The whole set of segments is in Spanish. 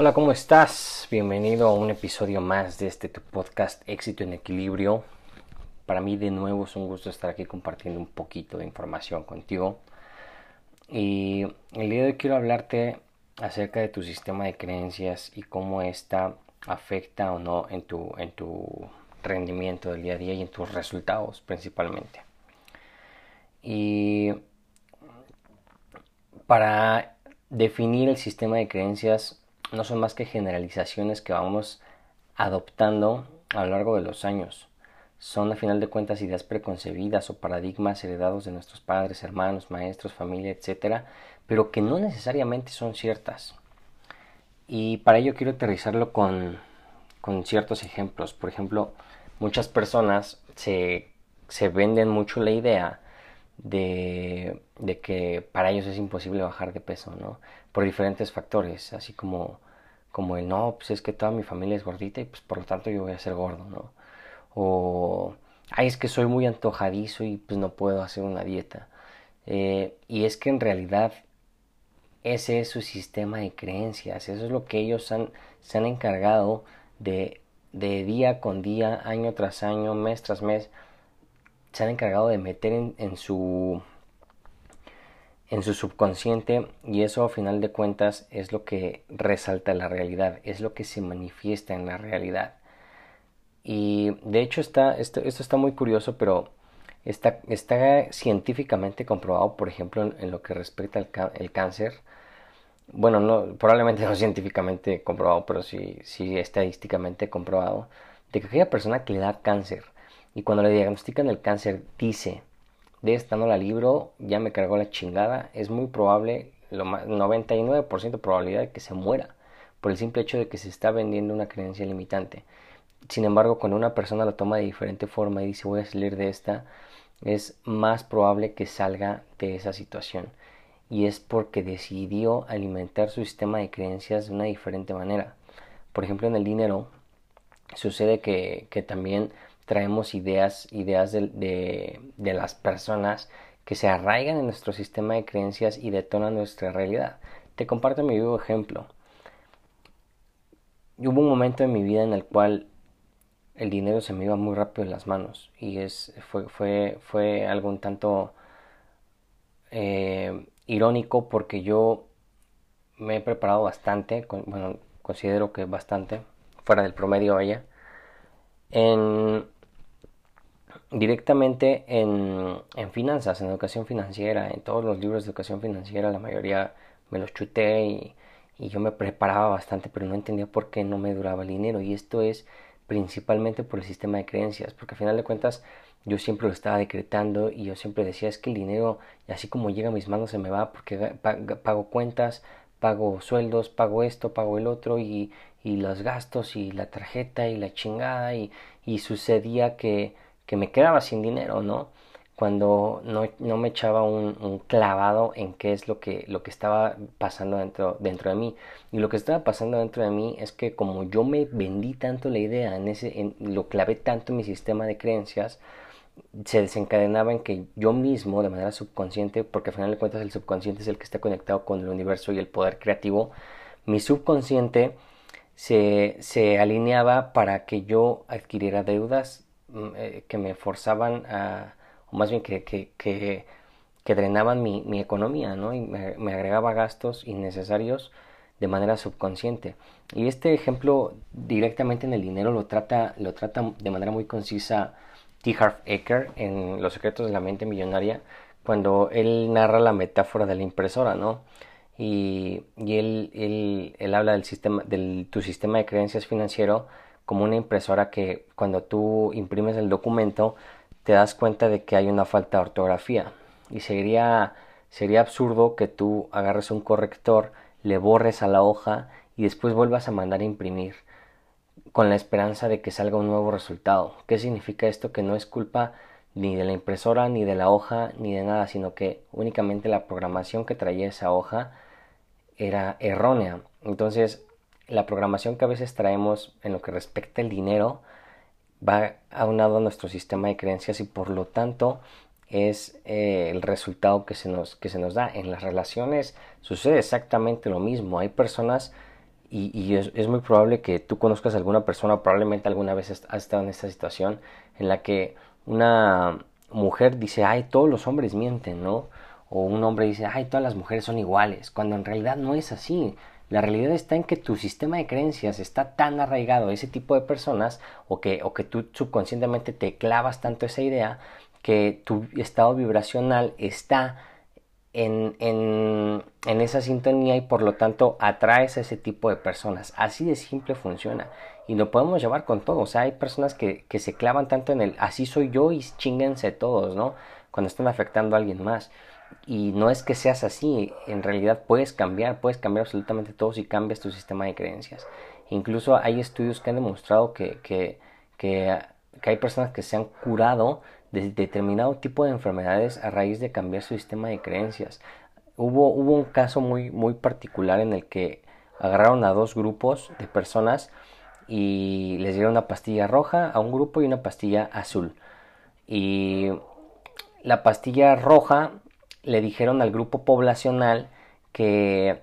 Hola, ¿cómo estás? Bienvenido a un episodio más de este tu podcast Éxito en Equilibrio. Para mí de nuevo es un gusto estar aquí compartiendo un poquito de información contigo. Y el día de hoy quiero hablarte acerca de tu sistema de creencias y cómo esta afecta o no en tu, en tu rendimiento del día a día y en tus resultados principalmente. Y para definir el sistema de creencias no son más que generalizaciones que vamos adoptando a lo largo de los años. Son a final de cuentas ideas preconcebidas o paradigmas heredados de nuestros padres, hermanos, maestros, familia, etc., pero que no necesariamente son ciertas. Y para ello quiero aterrizarlo con, con ciertos ejemplos. Por ejemplo, muchas personas se, se venden mucho la idea de, de, que para ellos es imposible bajar de peso, ¿no? Por diferentes factores, así como, como el no, pues es que toda mi familia es gordita y pues por lo tanto yo voy a ser gordo, ¿no? O, ay, es que soy muy antojadizo y pues no puedo hacer una dieta. Eh, y es que en realidad ese es su sistema de creencias, eso es lo que ellos han, se han encargado de, de día con día, año tras año, mes tras mes, se han encargado de meter en, su en su subconsciente y eso a final de cuentas es lo que resalta la realidad, es lo que se manifiesta en la realidad. Y de hecho está, esto, esto está muy curioso, pero está, está científicamente comprobado, por ejemplo, en, lo que respecta al cáncer. Bueno, no, probablemente no científicamente comprobado, pero sí, sí estadísticamente comprobado, de que aquella persona que le da cáncer, y cuando le diagnostican el cáncer dice, de esta no la libro, ya me cargó la chingada, es muy probable, lo más, 99% de probabilidad de que se muera por el simple hecho de que se está vendiendo una creencia limitante. Sin embargo, cuando una persona lo toma de diferente forma y dice voy a salir de esta, es más probable que salga de esa situación. Y es porque decidió alimentar su sistema de creencias de una diferente manera. Por ejemplo, en el dinero sucede que, que también traemos ideas, ideas de, de, las personas que se arraigan en nuestro sistema de creencias y detonan nuestra realidad. Te comparto mi vivo ejemplo. Hubo un momento en mi vida en el cual el dinero se me iba muy rápido en las manos y es, fue, fue, fue algo un tanto eh, irónico porque yo me he preparado bastante, bueno, considero que bastante, fuera del promedio allá, en directamente en, en, finanzas, en educación financiera, en todos los libros de educación financiera, la mayoría me los chuté y, y, yo me preparaba bastante, pero no entendía por qué no me duraba el dinero. Y esto es principalmente por el sistema de creencias, porque al final de cuentas yo siempre lo estaba decretando y yo siempre decía es que el dinero, así como llega a mis manos, se me va porque pago cuentas, pago sueldos, pago esto, pago el otro y, y los gastos y la tarjeta y la chingada y, y sucedía que que me quedaba sin dinero, ¿no? Cuando no, no me echaba un, un, clavado en qué es lo que, lo que estaba pasando dentro, dentro de mí. Y lo que estaba pasando dentro de mí es que como yo me vendí tanto la idea, en lo clavé tanto en mi sistema de creencias, se desencadenaba en que yo mismo, de manera subconsciente, porque al final de cuentas el subconsciente es el que está conectado con el universo y el poder creativo, mi subconsciente se, se alineaba para que yo adquiriera deudas que me forzaban a, o más bien que, que, que, drenaban mi, mi, economía, ¿no? Y me, agregaba gastos innecesarios de manera subconsciente. Y este ejemplo directamente en el dinero lo trata, lo trata de manera muy concisa T. Harv Eker en Los secretos de la mente millonaria, cuando él narra la metáfora de la impresora, ¿no? Y, y él, él, él, habla del sistema, del tu sistema de creencias financiero como una impresora que cuando tú imprimes el documento te das cuenta de que hay una falta de ortografía y sería sería absurdo que tú agarres un corrector, le borres a la hoja y después vuelvas a mandar a imprimir con la esperanza de que salga un nuevo resultado. ¿Qué significa esto? Que no es culpa ni de la impresora, ni de la hoja, ni de nada, sino que únicamente la programación que traía esa hoja era errónea. Entonces, la programación que a veces traemos en lo que respecta al dinero va aunado a nuestro sistema de creencias y por lo tanto es eh, el resultado que se, nos, que se nos da. En las relaciones sucede exactamente lo mismo. Hay personas y, es, muy probable que tú conozcas a alguna persona, probablemente alguna vez has estado en esta situación en la que una mujer dice, ay, todos los hombres mienten, ¿no? O un hombre dice, ay, todas las mujeres son iguales, cuando en realidad no es así. La realidad está en que tu sistema de creencias está tan arraigado a ese tipo de personas o que, o que tú subconscientemente te clavas tanto esa idea que tu estado vibracional está en, en, en, esa sintonía y por lo tanto atraes a ese tipo de personas. Así de simple funciona. Y lo podemos llevar con todo. O sea, hay personas que, que se clavan tanto en el así soy yo y chinguense todos, ¿no? Cuando están afectando a alguien más. Y no es que seas así, en realidad puedes cambiar, puedes cambiar absolutamente todo si cambias tu sistema de creencias. Incluso hay estudios que han demostrado que, que, que, hay personas que se han curado de determinado tipo de enfermedades a raíz de cambiar su sistema de creencias. Hubo, hubo un caso muy, muy particular en el que agarraron a dos grupos de personas y les dieron una pastilla roja a un grupo y una pastilla azul. Y la pastilla roja le dijeron al grupo poblacional que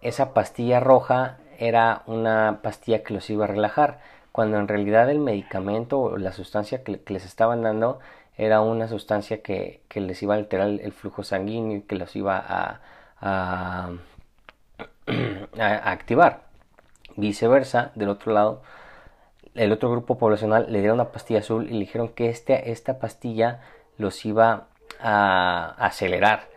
esa pastilla roja era una pastilla que los iba a relajar, cuando en realidad el medicamento o la sustancia que, les estaban dando era una sustancia que, les iba a alterar el, flujo sanguíneo y que los iba a, a, activar. Viceversa, del otro lado, el otro grupo poblacional le dieron una pastilla azul y le dijeron que este, esta pastilla los iba a acelerar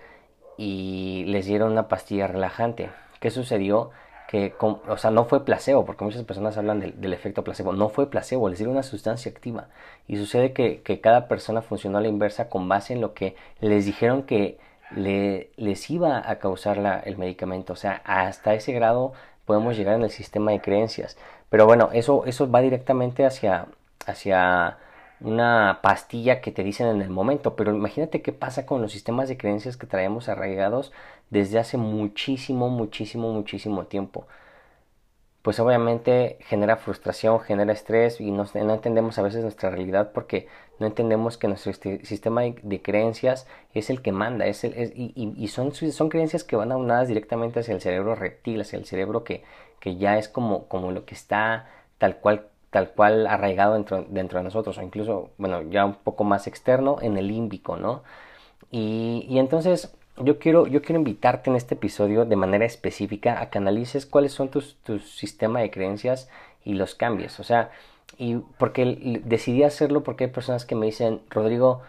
y les dieron una pastilla relajante. ¿Qué sucedió? que, o sea, no fue placebo, porque muchas personas hablan del, efecto placebo, no fue placebo, les dieron una sustancia activa. Y sucede que, cada persona funcionó a la inversa con base en lo que les dijeron que le, les iba a causar el medicamento. O sea, hasta ese grado podemos llegar en el sistema de creencias. Pero bueno, eso, eso va directamente hacia, hacia una pastilla que te dicen en el momento, pero imagínate qué pasa con los sistemas de creencias que traemos arraigados desde hace muchísimo, muchísimo, muchísimo tiempo. Pues obviamente genera frustración, genera estrés y no, entendemos a veces nuestra realidad porque no entendemos que nuestro sistema de, creencias es el que manda es el, y, son, son creencias que van aunadas directamente hacia el cerebro reptil, hacia el cerebro que, que ya es como, como lo que está tal cual tal cual arraigado dentro, dentro de nosotros, o incluso, bueno, ya un poco más externo en el límbico, ¿no? Y, y entonces yo quiero, yo quiero invitarte en este episodio de manera específica a que analices cuáles son tus, tus sistemas de creencias y los cambies. O sea, y porque decidí hacerlo porque hay personas que me dicen, Rodrigo,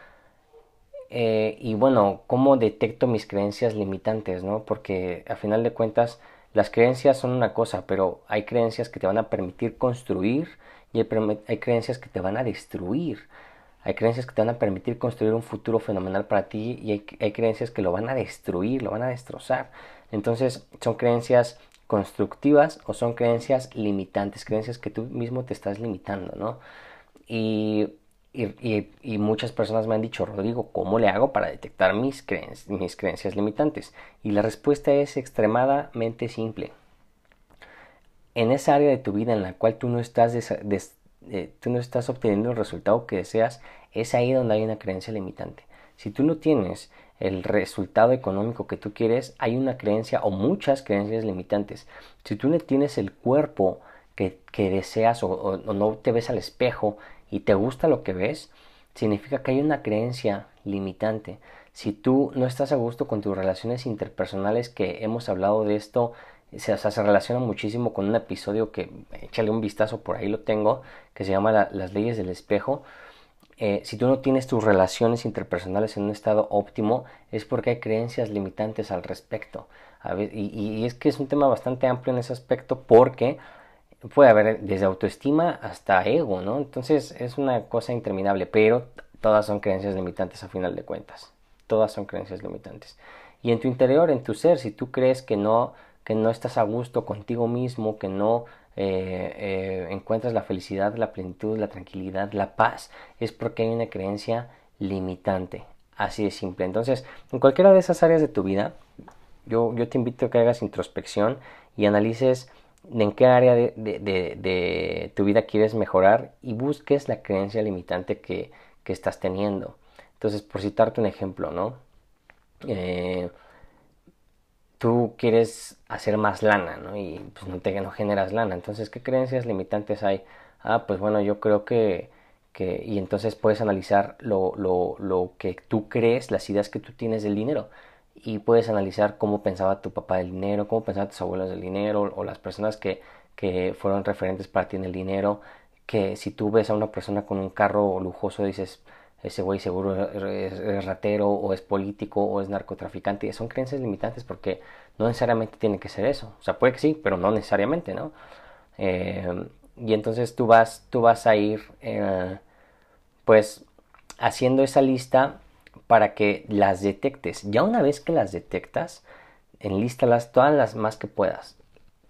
eh, y bueno, ¿cómo detecto mis creencias limitantes? ¿no? Porque a final de cuentas, las creencias son una cosa, pero hay creencias que te van a permitir construir y hay, creencias que te van a destruir. Hay creencias que te van a permitir construir un futuro fenomenal para ti y hay, creencias que lo van a destruir, lo van a destrozar. Entonces son creencias constructivas o son creencias limitantes, creencias que tú mismo te estás limitando, ¿no? Y, muchas personas me han dicho, Rodrigo, ¿cómo le hago para detectar mis, mis creencias limitantes? Y la respuesta es extremadamente simple en esa área de tu vida en la cual tú no estás, eh, tú no estás obteniendo el resultado que deseas, es ahí donde hay una creencia limitante. Si tú no tienes el resultado económico que tú quieres, hay una creencia o muchas creencias limitantes. Si tú no tienes el cuerpo que, deseas o, no te ves al espejo y te gusta lo que ves, significa que hay una creencia limitante. Si tú no estás a gusto con tus relaciones interpersonales, que hemos hablado de esto se, relaciona muchísimo con un episodio que échale un vistazo, por ahí lo tengo, que se llama Las leyes del espejo. Eh, si tú no tienes tus relaciones interpersonales en un estado óptimo, es porque hay creencias limitantes al respecto. y, es que es un tema bastante amplio en ese aspecto porque puede haber desde autoestima hasta ego, ¿no? Entonces es una cosa interminable, pero todas son creencias limitantes a final de cuentas. Todas son creencias limitantes. Y en tu interior, en tu ser, si tú crees que no, que no estás a gusto contigo mismo, que no eh, eh, encuentras la felicidad, la plenitud, la tranquilidad, la paz, es porque hay una creencia limitante. Así de simple. Entonces, en cualquiera de esas áreas de tu vida, yo, yo te invito a que hagas introspección y analices en qué área de, tu vida quieres mejorar y busques la creencia limitante que, estás teniendo. Entonces, por citarte un ejemplo, ¿no? Eh, tú quieres hacer más lana, ¿no? Y pues no te no generas lana. Entonces, ¿qué creencias limitantes hay? Ah, pues bueno, yo creo que, que y entonces puedes analizar lo, lo, lo que tú crees, las ideas que tú tienes del dinero y puedes analizar cómo pensaba tu papá del dinero, cómo pensaban tus abuelos del dinero o las personas que, que fueron referentes para ti en el dinero, que si tú ves a una persona con un carro lujoso dices, ese güey seguro es, ratero o es político o es narcotraficante. son creencias limitantes porque no necesariamente tiene que ser eso. O sea, puede que sí, pero no necesariamente, ¿no? Eh, y entonces tú vas, tú vas a ir, eh, pues, haciendo esa lista para que las detectes. Ya una vez que las detectas, enlístalas todas las más que puedas.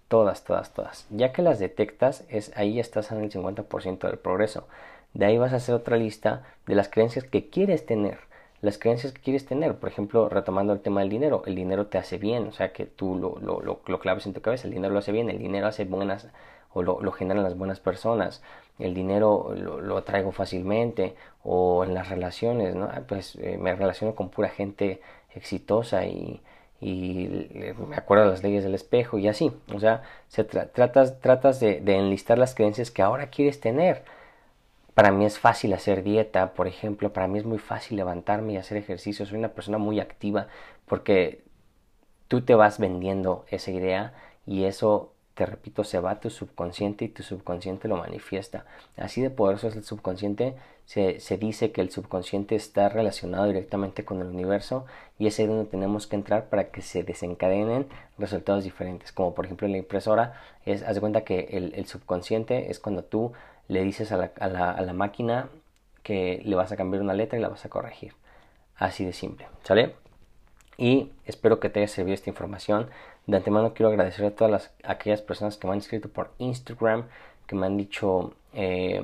Todas, todas, todas. Ya que las detectas, es, ahí estás en el 50% del progreso. De ahí vas a hacer otra lista de las creencias que quieres tener. Las creencias que quieres tener, por ejemplo, retomando el tema del dinero, el dinero te hace bien, o sea que tú lo, lo, lo, claves en tu cabeza, el dinero lo hace bien, el dinero hace buenas o lo, lo generan las buenas personas, el dinero lo, traigo fácilmente o en las relaciones, ¿no? Ah, pues eh, me relaciono con pura gente exitosa y, y me acuerdo de las leyes del espejo y así, o sea, se tratas, tratas de enlistar las creencias que ahora quieres tener. Para mí es fácil hacer dieta, por ejemplo, para mí es muy fácil levantarme y hacer ejercicio, soy una persona muy activa porque tú te vas vendiendo esa idea y eso te repito, se va a tu subconsciente y tu subconsciente lo manifiesta. Así de poderoso es el subconsciente. Se, se, dice que el subconsciente está relacionado directamente con el universo y es ahí donde tenemos que entrar para que se desencadenen resultados diferentes. Como por ejemplo en la impresora, es, haz de cuenta que el, el subconsciente es cuando tú le dices a la, a, la, máquina que le vas a cambiar una letra y la vas a corregir. Así de simple. ¿Sale? Y espero que te haya servido esta información. De antemano quiero agradecer a todas las, aquellas personas que me han escrito por Instagram, que me han dicho eh,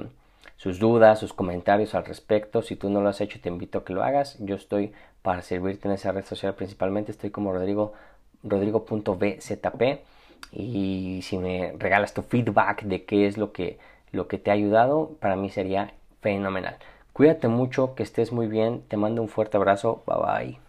sus dudas, sus comentarios al respecto. Si tú no lo has hecho, te invito a que lo hagas. Yo estoy para servirte en esa red social principalmente. Estoy como Rodrigo, rodrigo.bzp. Y si me regalas tu feedback de qué es lo que, lo que te ha ayudado, para mí sería fenomenal. Cuídate mucho, que estés muy bien. Te mando un fuerte abrazo. Bye bye.